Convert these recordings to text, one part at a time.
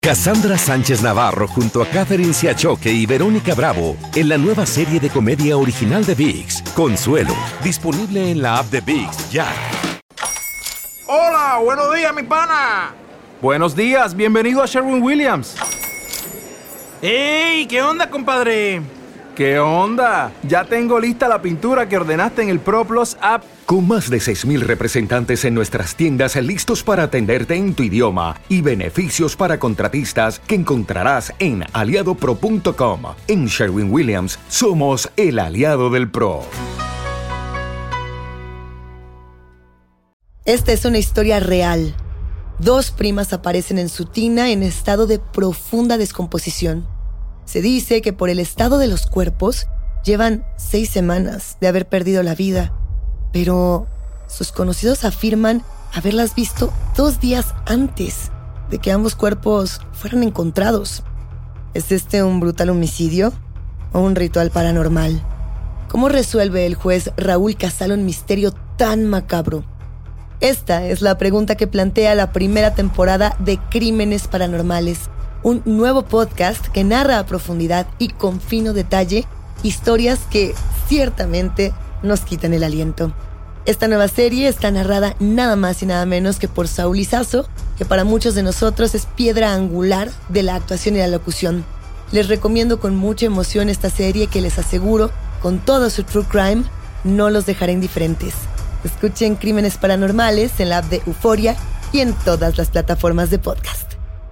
Cassandra Sánchez Navarro junto a Catherine Siachoque y Verónica Bravo en la nueva serie de comedia original de VIX, Consuelo, disponible en la app de VIX ya. Hola, buenos días, mi pana. Buenos días, bienvenido a Sherwin Williams. ¡Ey! ¿Qué onda, compadre? ¿Qué onda? Ya tengo lista la pintura que ordenaste en el ProPlus app. Con más de 6.000 representantes en nuestras tiendas listos para atenderte en tu idioma y beneficios para contratistas que encontrarás en aliadopro.com. En Sherwin Williams somos el aliado del PRO. Esta es una historia real. Dos primas aparecen en su tina en estado de profunda descomposición. Se dice que por el estado de los cuerpos llevan seis semanas de haber perdido la vida, pero sus conocidos afirman haberlas visto dos días antes de que ambos cuerpos fueran encontrados. ¿Es este un brutal homicidio o un ritual paranormal? ¿Cómo resuelve el juez Raúl Casalo un misterio tan macabro? Esta es la pregunta que plantea la primera temporada de Crímenes Paranormales, un nuevo podcast que narra a profundidad y con fino detalle historias que ciertamente nos quitan el aliento. Esta nueva serie está narrada nada más y nada menos que por Saúl Izazo, que para muchos de nosotros es piedra angular de la actuación y la locución. Les recomiendo con mucha emoción esta serie que les aseguro, con todo su true crime, no los dejará indiferentes. Escuchen Crímenes Paranormales en la app de Euforia y en todas las plataformas de podcast.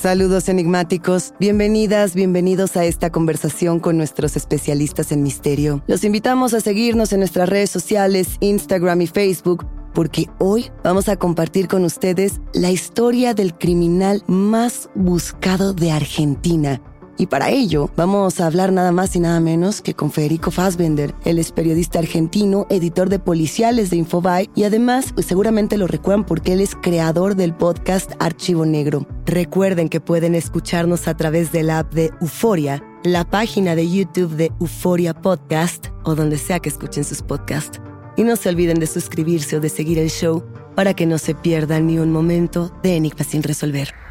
Saludos enigmáticos, bienvenidas, bienvenidos a esta conversación con nuestros especialistas en misterio. Los invitamos a seguirnos en nuestras redes sociales, Instagram y Facebook, porque hoy vamos a compartir con ustedes la historia del criminal más buscado de Argentina. Y para ello vamos a hablar nada más y nada menos que con Federico Fassbender. Él es periodista argentino, editor de policiales de Infobae y además pues seguramente lo recuerdan porque él es creador del podcast Archivo Negro. Recuerden que pueden escucharnos a través de la app de Euforia, la página de YouTube de Euforia Podcast o donde sea que escuchen sus podcasts. Y no se olviden de suscribirse o de seguir el show para que no se pierdan ni un momento de Enigma sin resolver.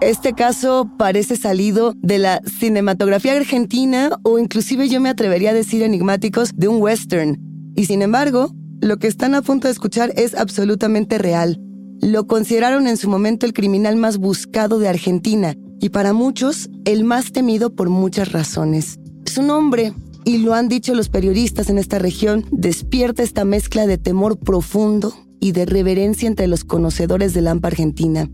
Este caso parece salido de la cinematografía argentina o inclusive yo me atrevería a decir enigmáticos de un western. Y sin embargo, lo que están a punto de escuchar es absolutamente real. Lo consideraron en su momento el criminal más buscado de Argentina y para muchos el más temido por muchas razones. Su nombre, y lo han dicho los periodistas en esta región, despierta esta mezcla de temor profundo y de reverencia entre los conocedores de la AMPA argentina.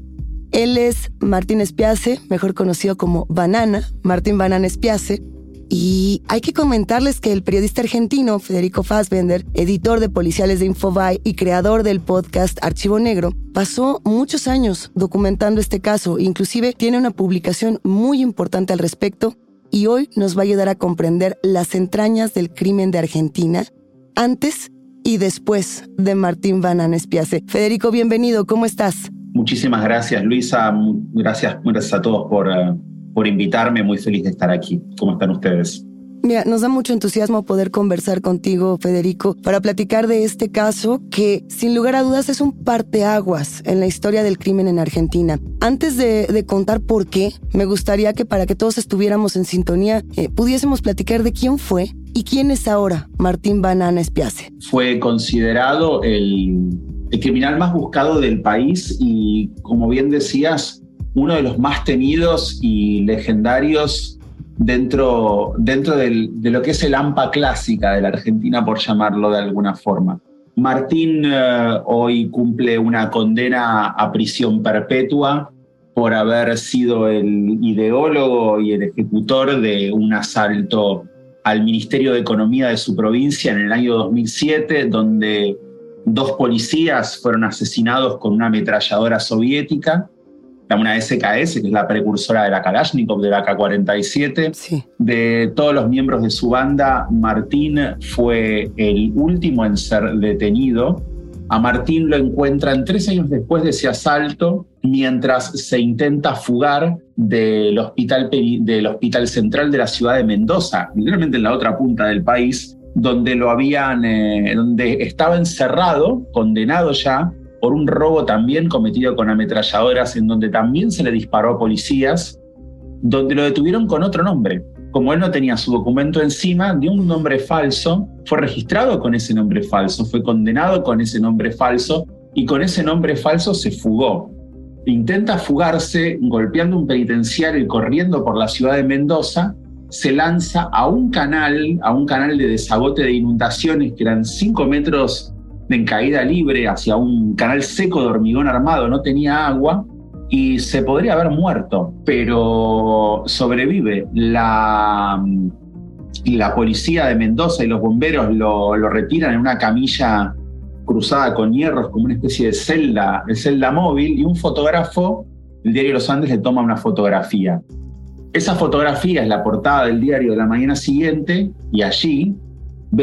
Él es Martín Espiace, mejor conocido como Banana, Martín Banana Espiace. Y hay que comentarles que el periodista argentino Federico Fassbender, editor de Policiales de Infobae y creador del podcast Archivo Negro, pasó muchos años documentando este caso, inclusive tiene una publicación muy importante al respecto y hoy nos va a ayudar a comprender las entrañas del crimen de Argentina antes y después de Martín Banana Espiace. Federico, bienvenido, ¿cómo estás? Muchísimas gracias, Luisa. Gracias, gracias a todos por, uh, por invitarme. Muy feliz de estar aquí. ¿Cómo están ustedes? Mira, nos da mucho entusiasmo poder conversar contigo, Federico, para platicar de este caso que, sin lugar a dudas, es un parteaguas en la historia del crimen en Argentina. Antes de, contar por qué, me gustaría que para que todos estuviéramos en sintonía, eh, pudiésemos platicar de quién fue y quién es ahora Martín Banana Espiace. Fue considerado el, el criminal más buscado del país y, como bien decías, uno de los más temidos y legendarios dentro, dentro de lo que es el AMPA clásica de la Argentina, por llamarlo de alguna forma. Martín eh, hoy cumple una condena a prisión perpetua por haber sido el ideólogo y el ejecutor de un asalto al Ministerio de Economía de su provincia en el año 2007, donde dos policías fueron asesinados con una ametralladora soviética una SKS, que es la precursora de la Kalashnikov, de la K-47. De todos los miembros de su banda, Martín fue el último en ser detenido. A Martín lo encuentran tres años después de ese asalto, mientras se intenta fugar del hospital, del hospital central de la ciudad de Mendoza, literalmente en la otra punta del país, donde lo habían, eh, donde estaba encerrado, condenado ya, por un robo también cometido con ametralladoras en donde también se le disparó a policías, donde lo detuvieron con otro nombre. Como él no tenía su documento encima, dio un nombre falso, fue registrado con ese nombre falso, fue condenado con ese nombre falso y con ese nombre falso se fugó. Intenta fugarse golpeando un penitenciario y corriendo por la ciudad de Mendoza, se lanza a un canal, a un canal de desagote de inundaciones que eran 5 metros en caída libre hacia un canal seco de hormigón armado, no tenía agua y se podría haber muerto, pero sobrevive. La, la policía de Mendoza y los bomberos lo, lo retiran en una camilla cruzada con hierros como una especie de celda, de celda móvil y un fotógrafo del diario Los Andes le toma una fotografía. Esa fotografía es la portada del diario de la mañana siguiente y allí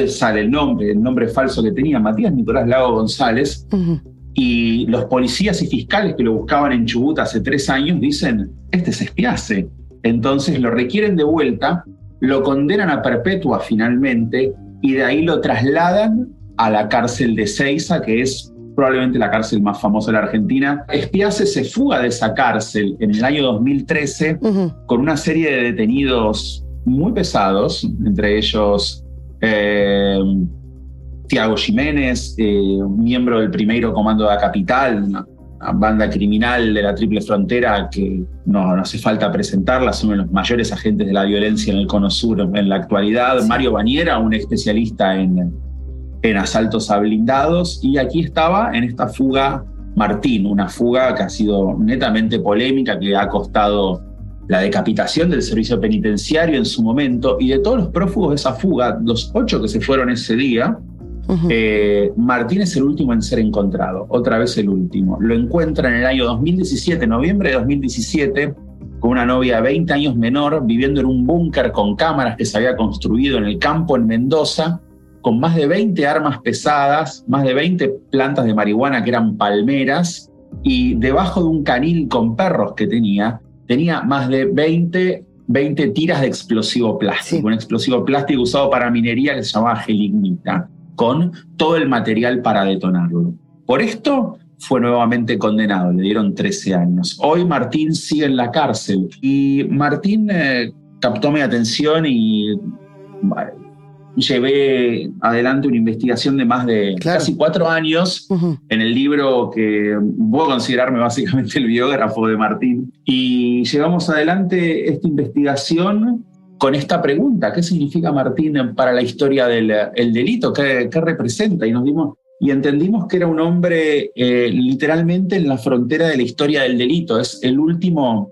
sale el nombre, el nombre falso que tenía, Matías Nicolás Lago González, y los policías y fiscales que lo buscaban en Chubut hace tres años dicen, este es espiace. Entonces lo requieren de vuelta, lo condenan a perpetua finalmente, y de ahí lo trasladan a la cárcel de Ceiza, que es probablemente la cárcel más famosa de la Argentina. Espiace se fuga de esa cárcel en el año 2013 con una serie de detenidos muy pesados, entre ellos eh, Tiago Jiménez, eh, miembro del primero comando de la capital, una, banda criminal de la Triple Frontera que no, no, hace falta presentarla, son uno de los mayores agentes de la violencia en el Cono Sur en la actualidad. Mario Bañera, un especialista en, en asaltos a blindados, y aquí estaba en esta fuga Martín, una fuga que ha sido netamente polémica, que ha costado la decapitación del servicio penitenciario en su momento y de todos los prófugos de esa fuga, los ocho que se fueron ese día, eh, Martín es el último en ser encontrado, otra vez el último. Lo encuentra en el año 2017, noviembre de 2017, con una novia 20 años menor, viviendo en un búnker con cámaras que se había construido en el campo en Mendoza, con más de 20 armas pesadas, más de 20 plantas de marihuana que eran palmeras, y debajo de un canil con perros que tenía, tenía más de 20, 20 tiras de explosivo plástico, un explosivo plástico usado para minería que se llamaba gelignita, con todo el material para detonarlo. Por esto fue nuevamente condenado, le dieron 13 años. Hoy Martín sigue en la cárcel y Martín eh, captó mi atención y llevé adelante una investigación de más de casi cuatro años en el libro que puedo considerarme básicamente el biógrafo de Martín. Y llevamos adelante esta investigación con esta pregunta, ¿qué significa Martín para la historia del el delito? ¿Qué, ¿Qué, representa? Y nos dimos y entendimos que era un hombre eh, literalmente en la frontera de la historia del delito. Es el último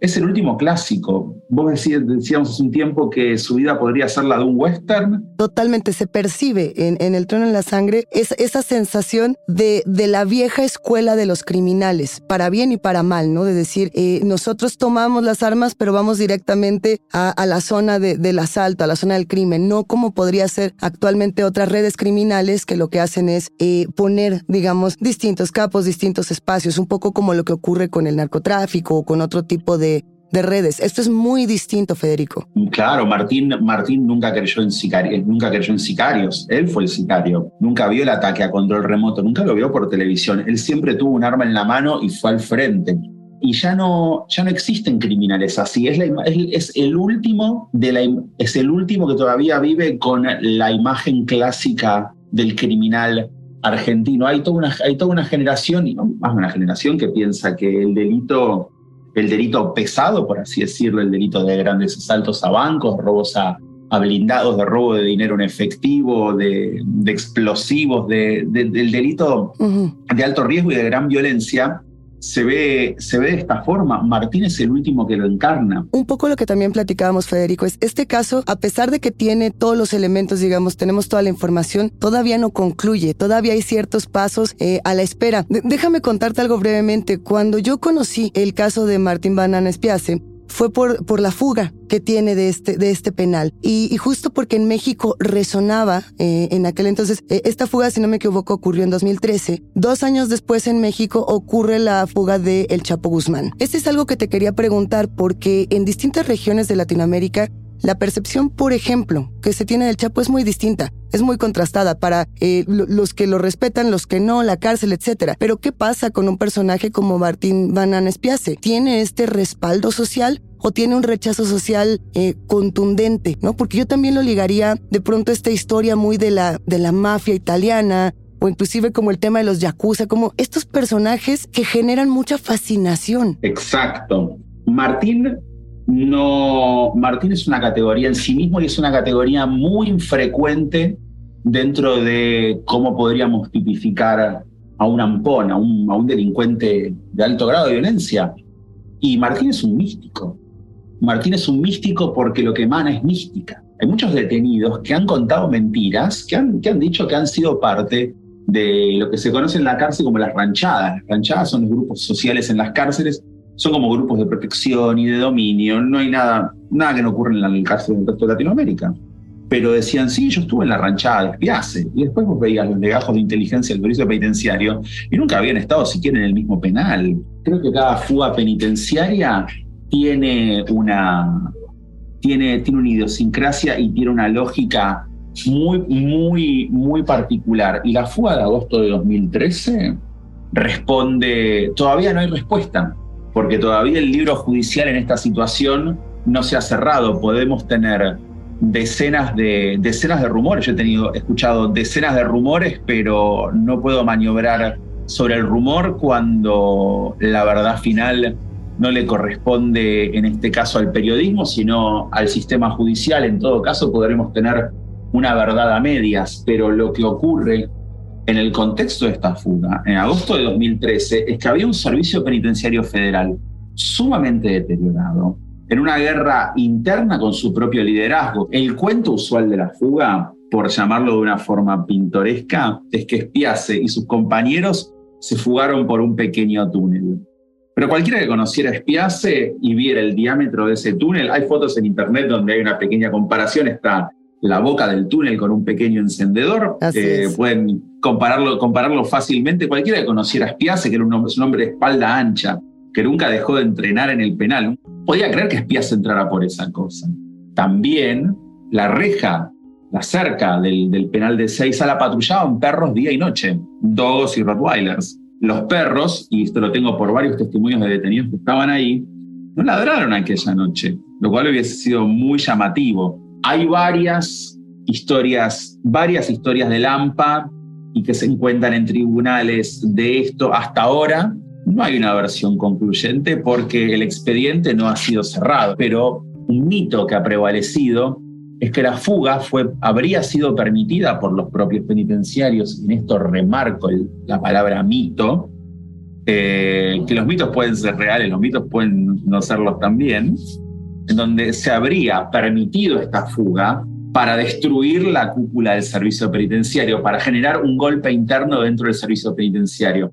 es el último clásico. Vos decíamos hace un tiempo que su vida podría ser la de un western. Totalmente, se percibe en, El trono en la sangre esa sensación de, de, la vieja escuela de los criminales, para bien y para mal, ¿no? De decir, eh, nosotros tomamos las armas, pero vamos directamente a, la zona del asalto, a la zona del crimen, no como podría ser actualmente otras redes criminales que lo que hacen es eh, poner, digamos, distintos capos, distintos espacios, un poco como lo que ocurre con el narcotráfico o con otro tipo de de, redes. Esto es muy distinto, Federico. Claro, Martín, Martín nunca, creyó en sicarios. Él fue el sicario. Nunca vio el ataque a control remoto, nunca lo vio por televisión. Él siempre tuvo un arma en la mano y fue al frente. Y ya no, ya no existen criminales así. Es, es, el último de la, es el último que todavía vive con la imagen clásica del criminal argentino. Hay toda una, hay toda una generación, y más una generación, que piensa que el delito el delito pesado, por así decirlo, el delito de grandes asaltos a bancos, robos a, blindados, de robo de dinero en efectivo, de, explosivos, del delito de alto riesgo y de gran violencia, se ve, se ve de esta forma. Martín es el último que lo encarna. Un poco lo que también platicábamos, Federico, es este caso, a pesar de que tiene todos los elementos, digamos, tenemos toda la información, todavía no concluye, todavía hay ciertos pasos eh, a la espera. déjame contarte algo brevemente. Cuando yo conocí el caso de Martín Banana Espiace, fue por, por la fuga que tiene de este, de este penal. Y, justo porque en México resonaba eh, en aquel entonces, eh, esta fuga, si no me equivoco, ocurrió en 2013. Dos años después en México ocurre la fuga de El Chapo Guzmán. Este es algo que te quería preguntar porque en distintas regiones de Latinoamérica la percepción, por ejemplo, que se tiene del Chapo es muy distinta, es muy contrastada para eh, los que lo respetan, los que no, la cárcel, etc. Pero ¿qué pasa con un personaje como Martín Banan Espiace? ¿Tiene este respaldo social o tiene un rechazo social eh, contundente, ¿no? Porque yo también lo ligaría de pronto a esta historia muy de la, de la mafia italiana, o inclusive como el tema de los yakuza, como estos personajes que generan mucha fascinación. Exacto. Martín no, Martín es una categoría en sí mismo y es una categoría muy infrecuente dentro de cómo podríamos tipificar a un ampón, a un, delincuente de alto grado de violencia. Y Martín es un místico. Martín es un místico porque lo que emana es mística. Hay muchos detenidos que han contado mentiras, que han, que han dicho que han sido parte de lo que se conoce en la cárcel como las ranchadas. Las ranchadas son los grupos sociales en las cárceles son como grupos de protección y de dominio, no hay nada, nada que no ocurra en la cárcel del resto de Latinoamérica. Pero decían, sí, yo estuve en la ranchada de Espiace, y después vos veías los legajos de inteligencia del servicio penitenciario y nunca habían estado siquiera en el mismo penal. Creo que cada fuga penitenciaria tiene una, tiene, tiene una idiosincrasia y tiene una lógica muy, muy, muy particular. Y la fuga de agosto de 2013 responde, todavía no hay respuesta porque todavía el libro judicial en esta situación no se ha cerrado. Podemos tener decenas de, decenas de rumores. Yo he tenido, escuchado decenas de rumores, pero no puedo maniobrar sobre el rumor cuando la verdad final no le corresponde en este caso al periodismo, sino al sistema judicial. En todo caso, podremos tener una verdad a medias, pero lo que ocurre en el contexto de esta fuga, en agosto de 2013, es que había un servicio penitenciario federal sumamente deteriorado, en una guerra interna con su propio liderazgo. El cuento usual de la fuga, por llamarlo de una forma pintoresca, es que Espiace y sus compañeros se fugaron por un pequeño túnel. Pero cualquiera que conociera Espiace y viera el diámetro de ese túnel, hay fotos en internet donde hay una pequeña comparación, está la boca del túnel con un pequeño encendedor. Eh, pueden compararlo, compararlo fácilmente. Cualquiera que conociera a Spiace, que era un hombre, de espalda ancha, que nunca dejó de entrenar en el penal, podía creer que Spiace entrara por esa cosa. También la reja, la cerca del, penal de Seiza la patrullaban perros día y noche, dogos y rottweilers. Los perros, y esto lo tengo por varios testimonios de detenidos que estaban ahí, no ladraron aquella noche, lo cual hubiese sido muy llamativo hay varias historias, varias historias de Lampa y que se encuentran en tribunales de esto hasta ahora. No hay una versión concluyente porque el expediente no ha sido cerrado, pero un mito que ha prevalecido es que la fuga fue, habría sido permitida por los propios penitenciarios, en esto remarco la palabra mito, eh, que los mitos pueden ser reales, los mitos pueden no serlos también, en donde se habría permitido esta fuga para destruir la cúpula del servicio penitenciario, para generar un golpe interno dentro del servicio penitenciario.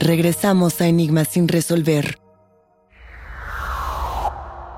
Regresamos a Enigmas sin resolver.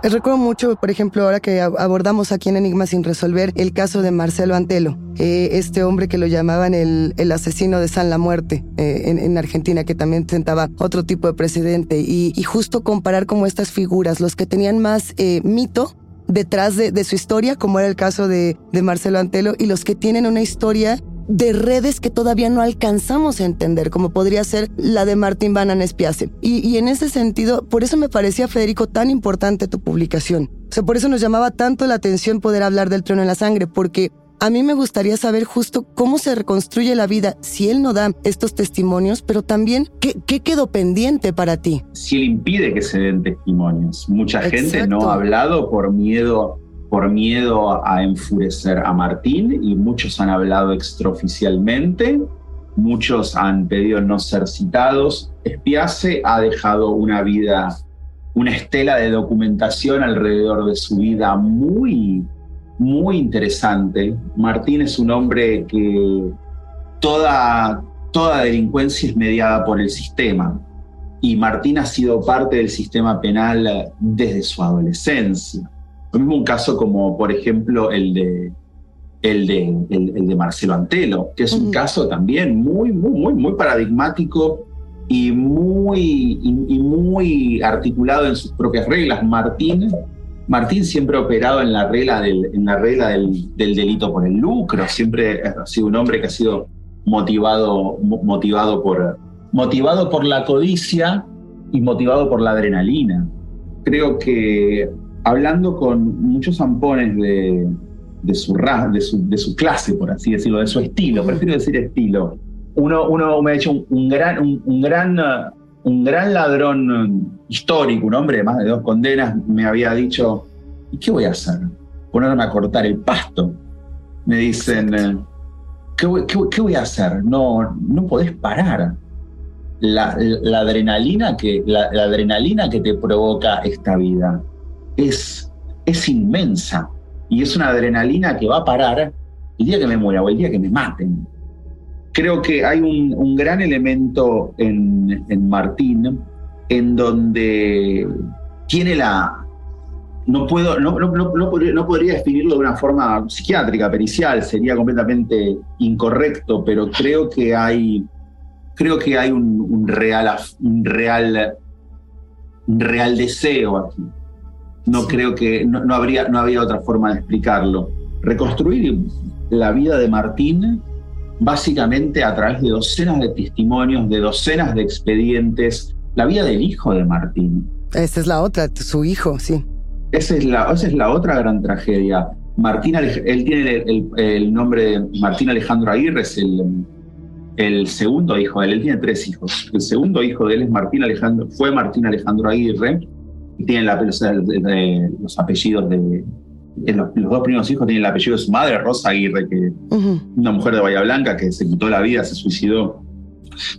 Recuerdo mucho, por ejemplo, ahora que abordamos aquí en Enigmas sin resolver el caso de Marcelo Antelo, eh, este hombre que lo llamaban el, asesino de San la Muerte eh, en, Argentina, que también sentaba otro tipo de precedente, y, justo comparar como estas figuras, los que tenían más eh, mito detrás de, su historia, como era el caso de Marcelo Antelo, y los que tienen una historia de redes que todavía no alcanzamos a entender, como podría ser la de Martín Banan Espiace. Y, en ese sentido, por eso me parecía, Federico, tan importante tu publicación. O sea, por eso nos llamaba tanto la atención poder hablar del trono en la sangre, porque a mí me gustaría saber justo cómo se reconstruye la vida si él no da estos testimonios, pero también qué, qué quedó pendiente para ti. Si él impide que se den testimonios. Mucha gente no ha hablado por miedo por miedo a enfurecer a Martín y muchos han hablado extraoficialmente, muchos han pedido no ser citados. Espiace ha dejado una vida, una estela de documentación alrededor de su vida muy, muy interesante. Martín es un hombre que toda, toda delincuencia es mediada por el sistema. Y Martín ha sido parte del sistema penal desde su adolescencia lo mismo un caso como, por ejemplo, el de, el de, el, de Marcelo Antelo, que es un caso también muy, muy, muy, muy paradigmático y muy, y, muy articulado en sus propias reglas. Martín, Martín siempre ha operado en la regla, del, en la regla del, del, delito por el lucro, siempre ha sido un hombre que ha sido motivado, motivado, por, motivado por la codicia y motivado por la adrenalina. Creo que hablando con muchos zampones de, de, su, de, su, de su clase, por así decirlo, de su estilo, prefiero decir estilo. Uno, uno me ha hecho un, gran, un, gran, un gran ladrón histórico, un hombre de más de dos condenas, me había dicho, ¿y qué voy a hacer? Ponerme a cortar el pasto. Me dicen, ¿qué, qué, voy a hacer? No, no podés parar. La, la adrenalina que, la, la adrenalina que te provoca esta vida es, es inmensa y es una adrenalina que va a parar el día que me muera o el día que me maten. Creo que hay un, gran elemento en, en, Martín en donde tiene la... No, puedo, no, no, no podría definirlo de una forma psiquiátrica, pericial, sería completamente incorrecto, pero creo que hay, creo que hay un, un real, un real, un real deseo aquí no creo que no, habría, no había otra forma de explicarlo. Reconstruir la vida de Martín básicamente a través de docenas de testimonios, de docenas de expedientes, la vida del hijo de Martín. Esa es la otra, su hijo, sí. Esa es la, esa es la otra gran tragedia. Martín, él tiene el, nombre de Martín Alejandro Aguirre, es el, el segundo hijo de él, él tiene tres hijos. El segundo hijo de él es Martín Alejandro, fue Martín Alejandro Aguirre, tienen la, los, apellidos de. Los, dos primeros hijos tienen el apellido de su madre, Rosa Aguirre, que una mujer de Bahía Blanca que se quitó la vida, se suicidó.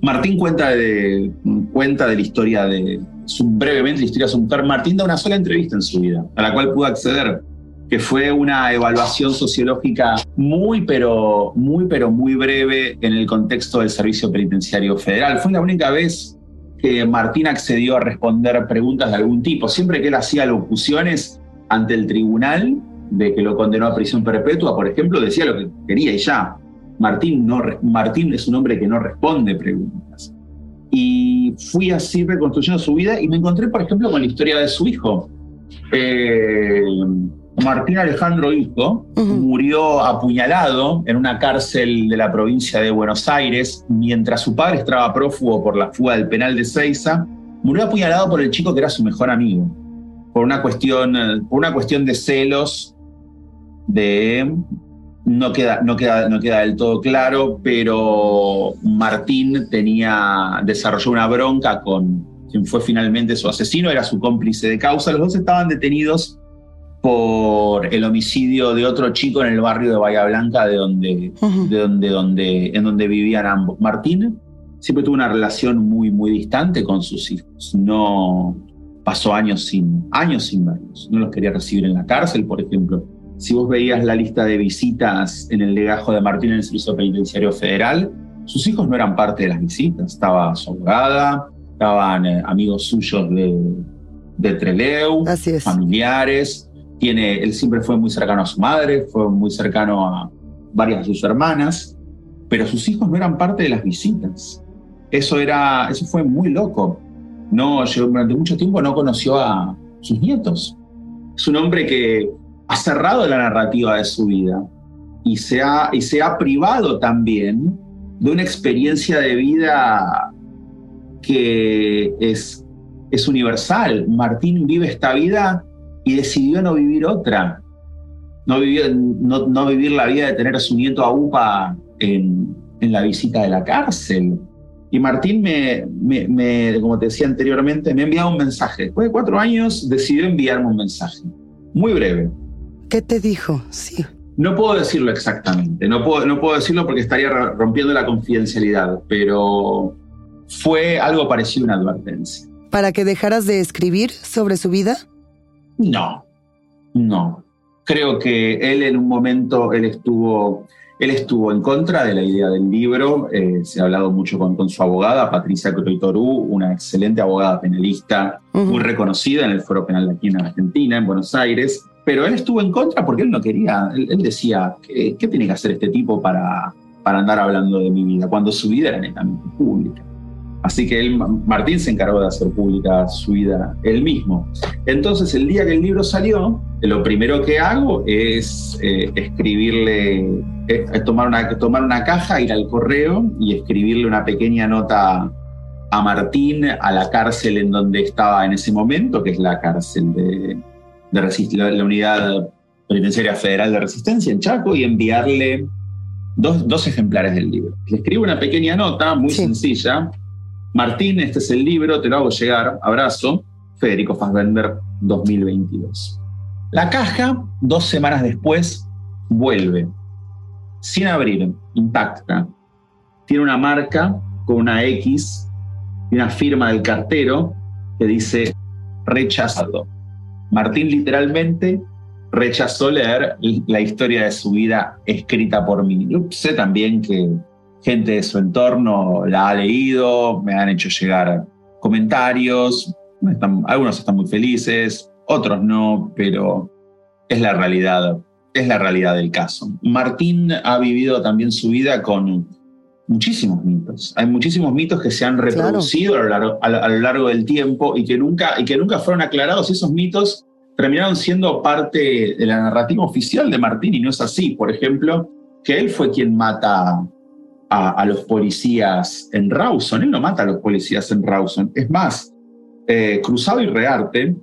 Martín cuenta de, cuenta de la historia de. Su, brevemente la historia de su mujer. Martín da una sola entrevista en su vida, a la cual pudo acceder, que fue una evaluación sociológica muy, pero muy, pero muy breve en el contexto del Servicio Penitenciario Federal. Fue la única vez que Martín accedió a responder preguntas de algún tipo. Siempre que él hacía locuciones ante el tribunal de que lo condenó a prisión perpetua, por ejemplo, decía lo que quería y ya. Martín, no, Martín es un hombre que no responde preguntas. Y fui así reconstruyendo su vida y me encontré, por ejemplo, con la historia de su hijo. Eh, Martín Alejandro Hijo murió apuñalado en una cárcel de la provincia de Buenos Aires mientras su padre estaba prófugo por la fuga del penal de Ceiza. Murió apuñalado por el chico que era su mejor amigo, por una cuestión, por una cuestión de celos, de no queda, no, queda, no queda del todo claro, pero Martín tenía, desarrolló una bronca con quien fue finalmente su asesino, era su cómplice de causa. Los dos estaban detenidos por el homicidio de otro chico en el barrio de Bahía Blanca, de donde, de donde, donde, en donde vivían ambos. Martín siempre tuvo una relación muy, muy distante con sus hijos. No pasó años sin, años sin verlos. No los quería recibir en la cárcel, por ejemplo. Si vos veías la lista de visitas en el legajo de Martín en el Servicio Penitenciario Federal, sus hijos no eran parte de las visitas. Estaba su abogada, estaban eh, amigos suyos de, de Treleu, familiares tiene, él siempre fue muy cercano a su madre, fue muy cercano a varias de sus hermanas, pero sus hijos no eran parte de las visitas. Eso, era, eso fue muy loco. No, durante mucho tiempo no conoció a sus nietos. Es un hombre que ha cerrado la narrativa de su vida y se ha, y se ha privado también de una experiencia de vida que es, es universal. Martín vive esta vida y decidió no vivir otra. No, no, vivir la vida de tener a su nieto a UPA en, en la visita de la cárcel. Y Martín, me, me, como te decía anteriormente, me ha enviado un mensaje. Después de cuatro años decidió enviarme un mensaje. Muy breve. ¿Qué te dijo? Sí. No puedo decirlo exactamente, no puedo, no puedo decirlo porque estaría rompiendo la confidencialidad, pero fue algo parecido a una advertencia. ¿Para que dejaras de escribir sobre su vida? No, no. Creo que él en un momento, él estuvo, él estuvo en contra de la idea del libro. Eh, se ha hablado mucho con, con su abogada, Patricia Croitorú, una excelente abogada penalista, muy reconocida en el Foro Penal de aquí en Argentina, en Buenos Aires. Pero él estuvo en contra porque él no quería. Él, decía, ¿qué, ¿qué, tiene que hacer este tipo para, para andar hablando de mi vida? Cuando su vida era netamente pública. Así que él, Martín se encargó de hacer pública su vida él mismo. Entonces, el día que el libro salió, lo primero que hago es eh, escribirle, tomar, una, tomar una caja, ir al correo y escribirle una pequeña nota a Martín a la cárcel en donde estaba en ese momento, que es la cárcel de, de la, Unidad Penitenciaria Federal de Resistencia en Chaco, y enviarle dos, dos ejemplares del libro. Le escribo una pequeña nota muy sencilla Martín, este es el libro, te lo hago llegar. Abrazo. Federico Fassbender 2022. La caja, dos semanas después, vuelve. Sin abrir, intacta. Tiene una marca con una X y una firma del cartero que dice rechazado. Martín literalmente rechazó leer la historia de su vida escrita por mí. Yo sé también que gente de su entorno la ha leído, me han hecho llegar comentarios, algunos están muy felices, otros no, pero es la realidad, es la realidad del caso. Martín ha vivido también su vida con muchísimos mitos. Hay muchísimos mitos que se han reproducido a, lo largo, a, lo largo, del tiempo y que, nunca, y que nunca fueron aclarados. Esos mitos terminaron siendo parte de la narrativa oficial de Martín y no es así. Por ejemplo, que él fue quien mata a, los policías en Rawson. Él no mata a los policías en Rawson. Es más, eh, Cruzado y Rearte,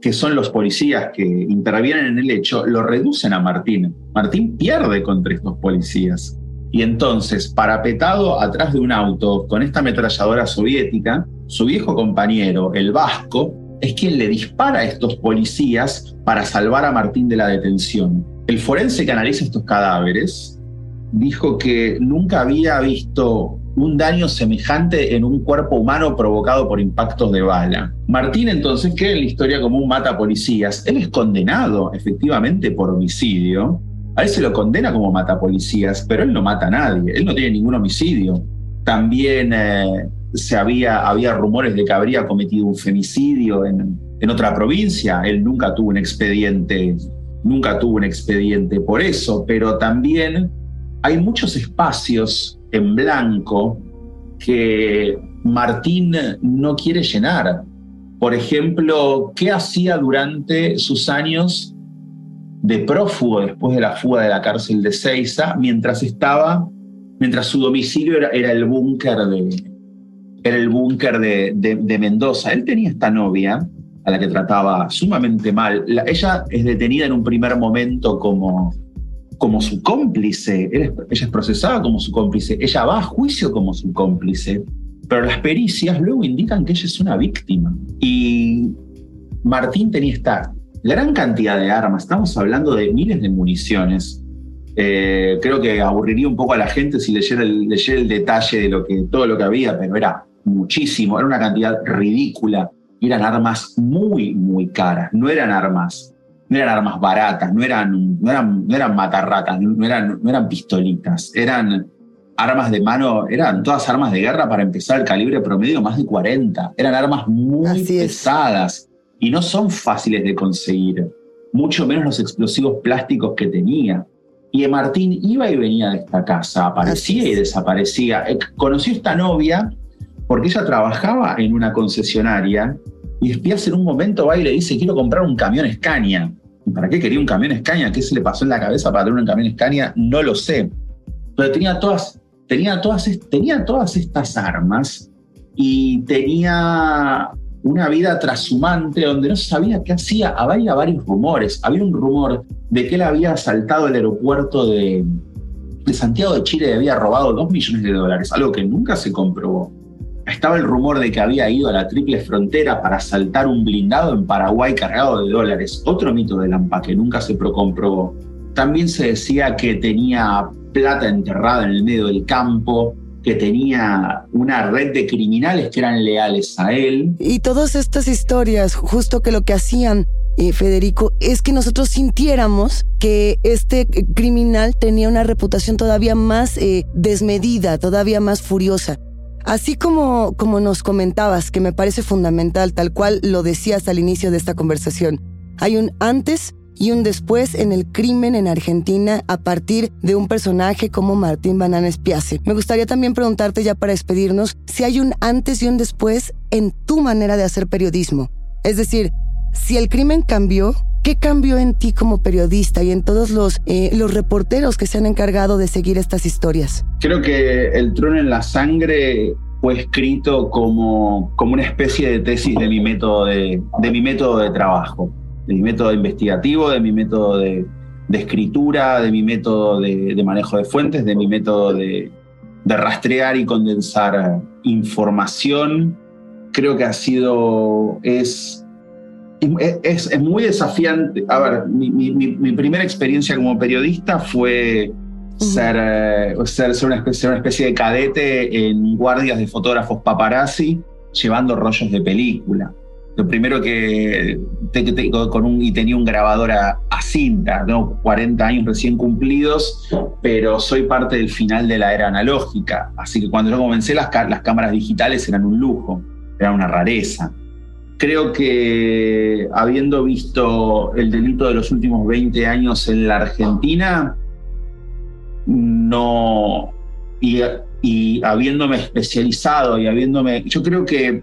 que son los policías que intervienen en el hecho, lo reducen a Martín. Martín pierde contra estos policías. Y entonces, parapetado atrás de un auto con esta ametralladora soviética, su viejo compañero, el vasco, es quien le dispara a estos policías para salvar a Martín de la detención. El forense que analiza estos cadáveres dijo que nunca había visto un daño semejante en un cuerpo humano provocado por impactos de bala. Martín entonces queda en la historia como un mata policías. Él es condenado efectivamente por homicidio. A él se lo condena como mata policías, pero él no mata a nadie. Él no tiene ningún homicidio. También eh, se había, había rumores de que habría cometido un femicidio en, en otra provincia. Él nunca tuvo un expediente, nunca tuvo un expediente por eso, pero también hay muchos espacios en blanco que Martín no quiere llenar. Por ejemplo, ¿qué hacía durante sus años de prófugo después de la fuga de la cárcel de Ceiza, mientras estaba, mientras su domicilio era, el búnker de, era el búnker de, de, Mendoza. Él tenía esta novia a la que trataba sumamente mal. ella es detenida en un primer momento como, como su cómplice. ella es procesada como su cómplice. Ella va a juicio como su cómplice. Pero las pericias luego indican que ella es una víctima. Y Martín tenía esta gran cantidad de armas. Estamos hablando de miles de municiones. Eh, creo que aburriría un poco a la gente si leyera el, detalle de todo lo que había, pero era muchísimo, era una cantidad ridícula. eran armas muy, muy caras, no eran armas, no eran armas baratas, no eran, no eran, no eran matarratas, no eran, no eran pistolitas, eran armas de mano, eran todas armas de guerra para empezar el calibre promedio más de 40, eran armas muy pesadas y no son fáciles de conseguir, mucho menos los explosivos plásticos que tenía. Y Martín iba y venía de esta casa, aparecía y desaparecía. Eh, conoció esta novia porque ella trabajaba en una concesionaria y Espías en un momento va y le dice, quiero comprar un camión Scania. ¿Y para qué quería un camión Scania? ¿Qué se le pasó en la cabeza para tener un camión Scania? No lo sé. Pero tenía todas, tenía todas, tenía todas estas armas y tenía una vida trashumante donde no sabía qué hacía. Había varios rumores. Había un rumor de que él había asaltado el aeropuerto de, de Santiago de Chile y había robado dos millones de dólares, algo que nunca se comprobó. Estaba el rumor de que había ido a la triple frontera para asaltar un blindado en Paraguay cargado de dólares, otro mito de Lampa que nunca se comprobó. También se decía que tenía plata enterrada en el medio del campo, que tenía una red de criminales que eran leales a él. Y todas estas historias, justo que lo que hacían eh, Federico, es que nosotros sintiéramos que este criminal tenía una reputación todavía más eh, desmedida, todavía más furiosa. Así como, como nos comentabas, que me parece fundamental, tal cual lo decías al inicio de esta conversación, hay un antes y un después en el crimen en Argentina a partir de un personaje como Martín Banana Espiace. Me gustaría también preguntarte ya para despedirnos si hay un antes y un después en tu manera de hacer periodismo. Es decir, si el crimen cambió, ¿Qué cambió en ti como periodista y en todos los, eh, los reporteros que se han encargado de seguir estas historias? Creo que El trono en la sangre fue escrito como, como una especie de tesis de mi método de, mi método de trabajo, de mi método investigativo, de mi método de, escritura, de mi método de, de, manejo de fuentes, de mi método de, de rastrear y condensar información. Creo que ha sido, es es, muy desafiante. A ver, mi, primera experiencia como periodista fue ser, eh, ser, ser, una especie, una especie de cadete en guardias de fotógrafos paparazzi llevando rollos de película. Lo primero que, con un, y tenía un grabador a, cinta, tengo 40 años recién cumplidos, pero soy parte del final de la era analógica. Así que cuando yo comencé, las, las cámaras digitales eran un lujo, eran una rareza creo que habiendo visto el delito de los últimos 20 años en la Argentina, no. Y, habiéndome especializado y habiéndome. Yo creo que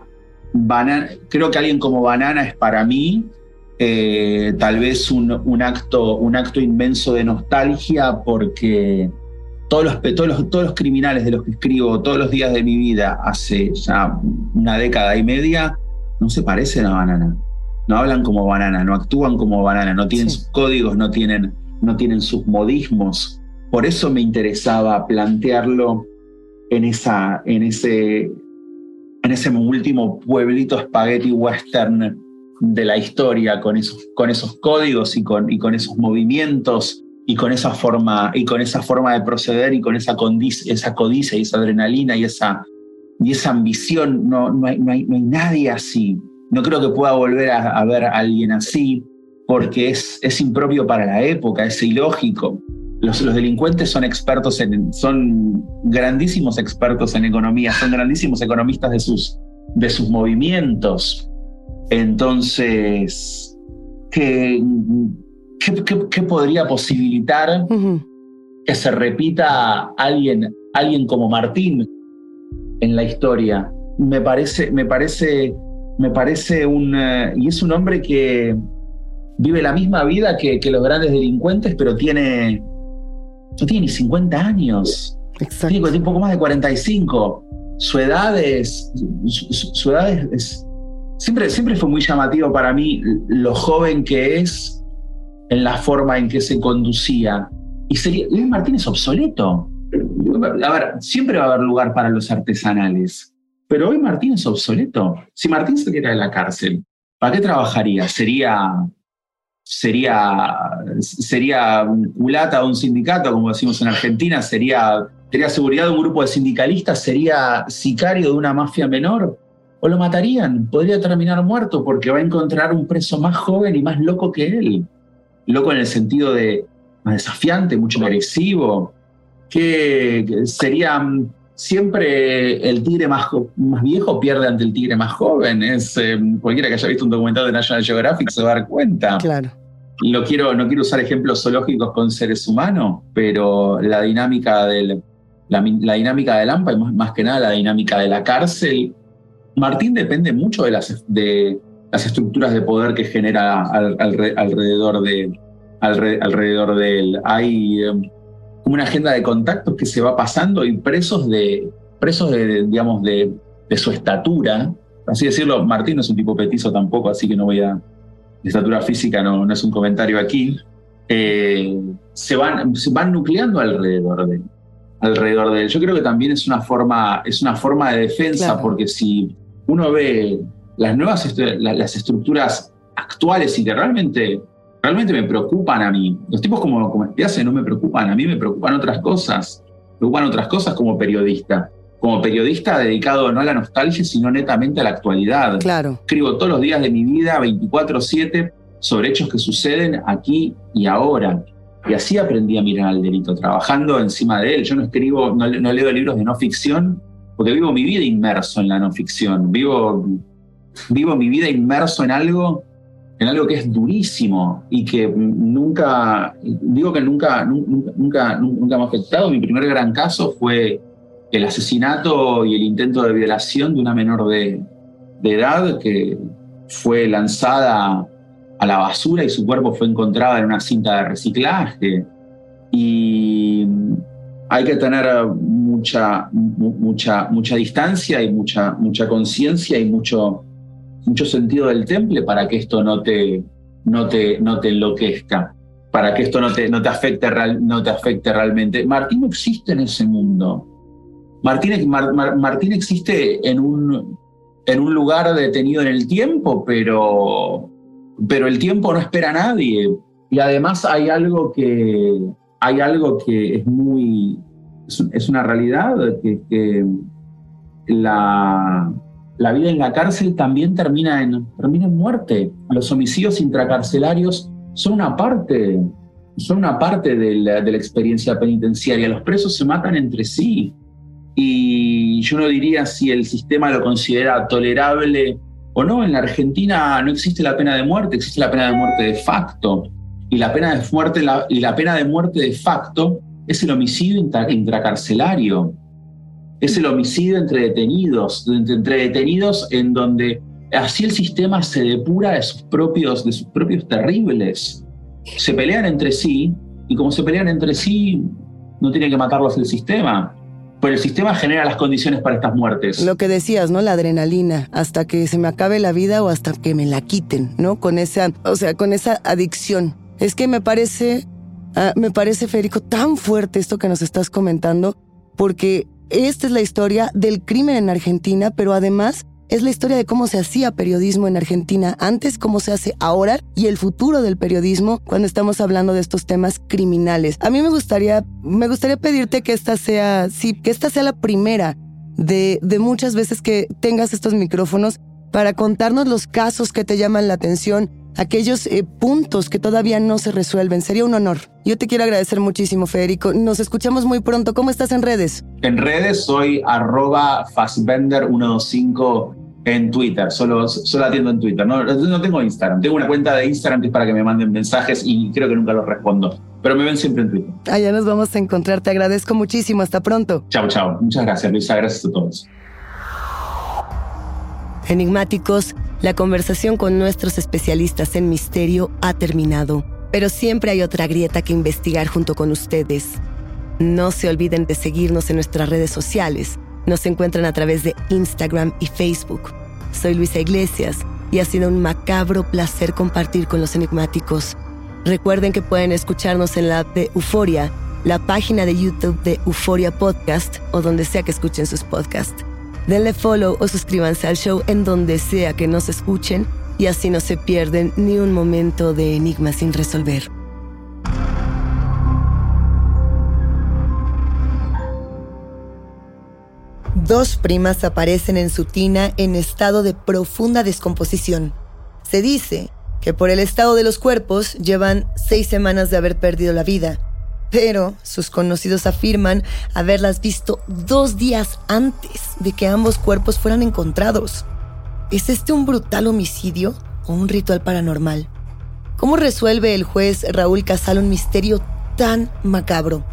Banana, creo que alguien como Banana es para mí eh, tal vez un, acto, un acto inmenso de nostalgia porque todos los, todos, todos los criminales de los que escribo todos los días de mi vida hace ya una década y media no se parecen a banana. No hablan como banana, no actúan como banana, no tienen sus códigos, no tienen, no tienen sus modismos. Por eso me interesaba plantearlo en, esa, en, ese, en ese último pueblito spaghetti western de la historia, con esos, con esos códigos y con, y con esos movimientos y con esa forma, y con esa forma de proceder y con esa, esa codicia y esa adrenalina y esa, y esa ambición, no, no, hay, no, hay, nadie así. No creo que pueda volver a, ver a alguien así, porque es, es impropio para la época, es ilógico. los, los, delincuentes son expertos en, son grandísimos expertos en economía, son grandísimos economistas de sus, de sus movimientos. Entonces, ¿qué, qué, podría posibilitar que se repita alguien, alguien como Martín en la historia? Me parece, me parece, me parece un... Eh, y es un hombre que vive la misma vida que, que los grandes delincuentes, pero tiene no tiene ni 50 años. Exacto. Tiene un poco más de 45. Su edad es. Su, edad es, siempre, siempre fue muy llamativo para mí lo joven que es en la forma en que se conducía. Y sería, Luis Martín es obsoleto. A ver, siempre va a haber lugar para los artesanales. Pero hoy Martín es obsoleto. Si Martín se queda de la cárcel, ¿para qué trabajaría? Sería sería, sería culata de un sindicato, como decimos en Argentina, sería, sería seguridad de un grupo de sindicalistas, sería sicario de una mafia menor, o lo matarían, podría terminar muerto porque va a encontrar un preso más joven y más loco que él. Loco en el sentido de más desafiante, mucho más agresivo, que sería mm, siempre el tigre más, más viejo pierde ante el tigre más joven. Es, eh, cualquiera que haya visto un documental de National Geographic se va a dar cuenta. Claro. Lo quiero, no quiero usar ejemplos zoológicos con seres humanos, pero la dinámica del, la, dinámica del AMPA y más, que nada la dinámica de la cárcel, Martín depende mucho de las, de las estructuras de poder que genera alrededor de, alrededor de él. Hay como una agenda de contactos que se va pasando y presos de, presos de, digamos, de, su estatura. Así decirlo, Martín no es un tipo petizo tampoco, así que no voy a... De estatura física no, no es un comentario aquí. Eh, se, van, se van nucleando alrededor de, alrededor de él. Yo creo que también es una forma, es una forma de defensa, porque si uno ve las nuevas las estructuras actuales y que realmente realmente me preocupan a mí. Los tipos como, como no me preocupan, a mí me preocupan otras cosas. Me preocupan otras cosas como periodista. Como periodista dedicado no a la nostalgia, sino netamente a la actualidad. Claro. Escribo todos los días de mi vida, 24-7, sobre hechos que suceden aquí y ahora. Y así aprendí a mirar al delito, trabajando encima de él. Yo no escribo, no, no leo libros de no ficción, porque vivo mi vida inmerso en la no ficción. Vivo, vivo mi vida inmerso en algo en algo que es durísimo y que nunca, digo que nunca, nunca, nunca, me ha afectado. Mi primer gran caso fue el asesinato y el intento de violación de una menor de, de edad que fue lanzada a la basura y su cuerpo fue encontrado en una cinta de reciclaje. Y hay que tener mucha, mucha, mucha distancia y mucha, mucha conciencia y mucho, mucho sentido del temple para que esto no te, no te, no te enloquezca, para que esto no te, no te, afecte, no te afecte realmente. Martín no existe en ese mundo. Martín, Martín existe en un, en un lugar detenido en el tiempo, pero, pero el tiempo no espera a nadie. Y además hay algo que, hay algo que es muy, es, una realidad, que la, la vida en la cárcel también termina en, termina en muerte. Los homicidios intracarcelarios son una parte, son una parte de la, de la experiencia penitenciaria. Los presos se matan entre sí. Y yo no diría si el sistema lo considera tolerable o no. En la Argentina no existe la pena de muerte, existe la pena de muerte de facto. Y la pena de muerte, y la pena de, muerte de facto es el homicidio intracarcelario es el homicidio entre detenidos, entre detenidos en donde así el sistema se depura de sus propios, de sus propios terribles. Se pelean entre sí y como se pelean entre sí, no tiene que matarlos el sistema. Pero el sistema genera las condiciones para estas muertes. Lo que decías, ¿no? La adrenalina, hasta que se me acabe la vida o hasta que me la quiten, ¿no? Con esa, o sea, con esa adicción. Es que me parece, ah, me parece, Federico, tan fuerte esto que nos estás comentando, porque esta es la historia del crimen en Argentina, pero además es la historia de cómo se hacía periodismo en Argentina antes, cómo se hace ahora y el futuro del periodismo cuando estamos hablando de estos temas criminales. A mí me gustaría, me gustaría pedirte que esta sea, sí, que esta sea la primera de, de muchas veces que tengas estos micrófonos para contarnos los casos que te llaman la atención, aquellos eh, puntos que todavía no se resuelven. Sería un honor. Yo te quiero agradecer muchísimo, Federico. Nos escuchamos muy pronto. ¿Cómo estás en redes? En redes soy arroba fastbender125 en Twitter, solo, solo atiendo en Twitter, no, no tengo Instagram, tengo una cuenta de Instagram que es para que me manden mensajes y creo que nunca los respondo, pero me ven siempre en Twitter. Allá nos vamos a encontrar, te agradezco muchísimo, hasta pronto. Chao, chao, muchas gracias Luisa, gracias a todos. Enigmáticos, la conversación con nuestros especialistas en misterio ha terminado, pero siempre hay otra grieta que investigar junto con ustedes. No se olviden de seguirnos en nuestras redes sociales. Nos encuentran a través de Instagram y Facebook. Soy Luisa Iglesias y ha sido un macabro placer compartir con los enigmáticos. Recuerden que pueden escucharnos en la app de Euforia, la página de YouTube de Euforia Podcast o donde sea que escuchen sus podcasts. Denle follow o suscríbanse al show en donde sea que nos escuchen y así no se pierden ni un momento de enigma sin resolver. Dos primas aparecen en su tina en estado de profunda descomposición. Se dice que por el estado de los cuerpos llevan seis semanas de haber perdido la vida, pero sus conocidos afirman haberlas visto dos días antes de que ambos cuerpos fueran encontrados. ¿Es este un brutal homicidio o un ritual paranormal? ¿Cómo resuelve el juez Raúl Casal un misterio tan macabro?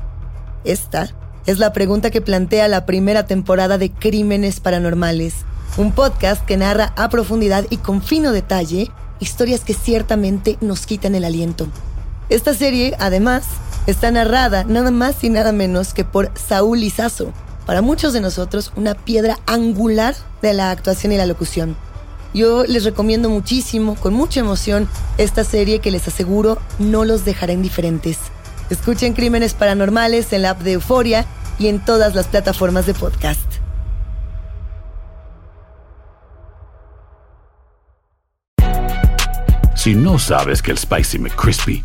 Esta es la pregunta que plantea la primera temporada de Crímenes Paranormales, un podcast que narra a profundidad y con fino detalle historias que ciertamente nos quitan el aliento. Esta serie, además, está narrada nada más y nada menos que por Saúl Lizazo, para muchos de nosotros una piedra angular de la actuación y la locución. Yo les recomiendo muchísimo, con mucha emoción, esta serie que les aseguro no los dejará indiferentes. Escuchen Crímenes Paranormales en la app de Euforia y en todas las plataformas de podcast. Si no sabes que el Spicy McCrispy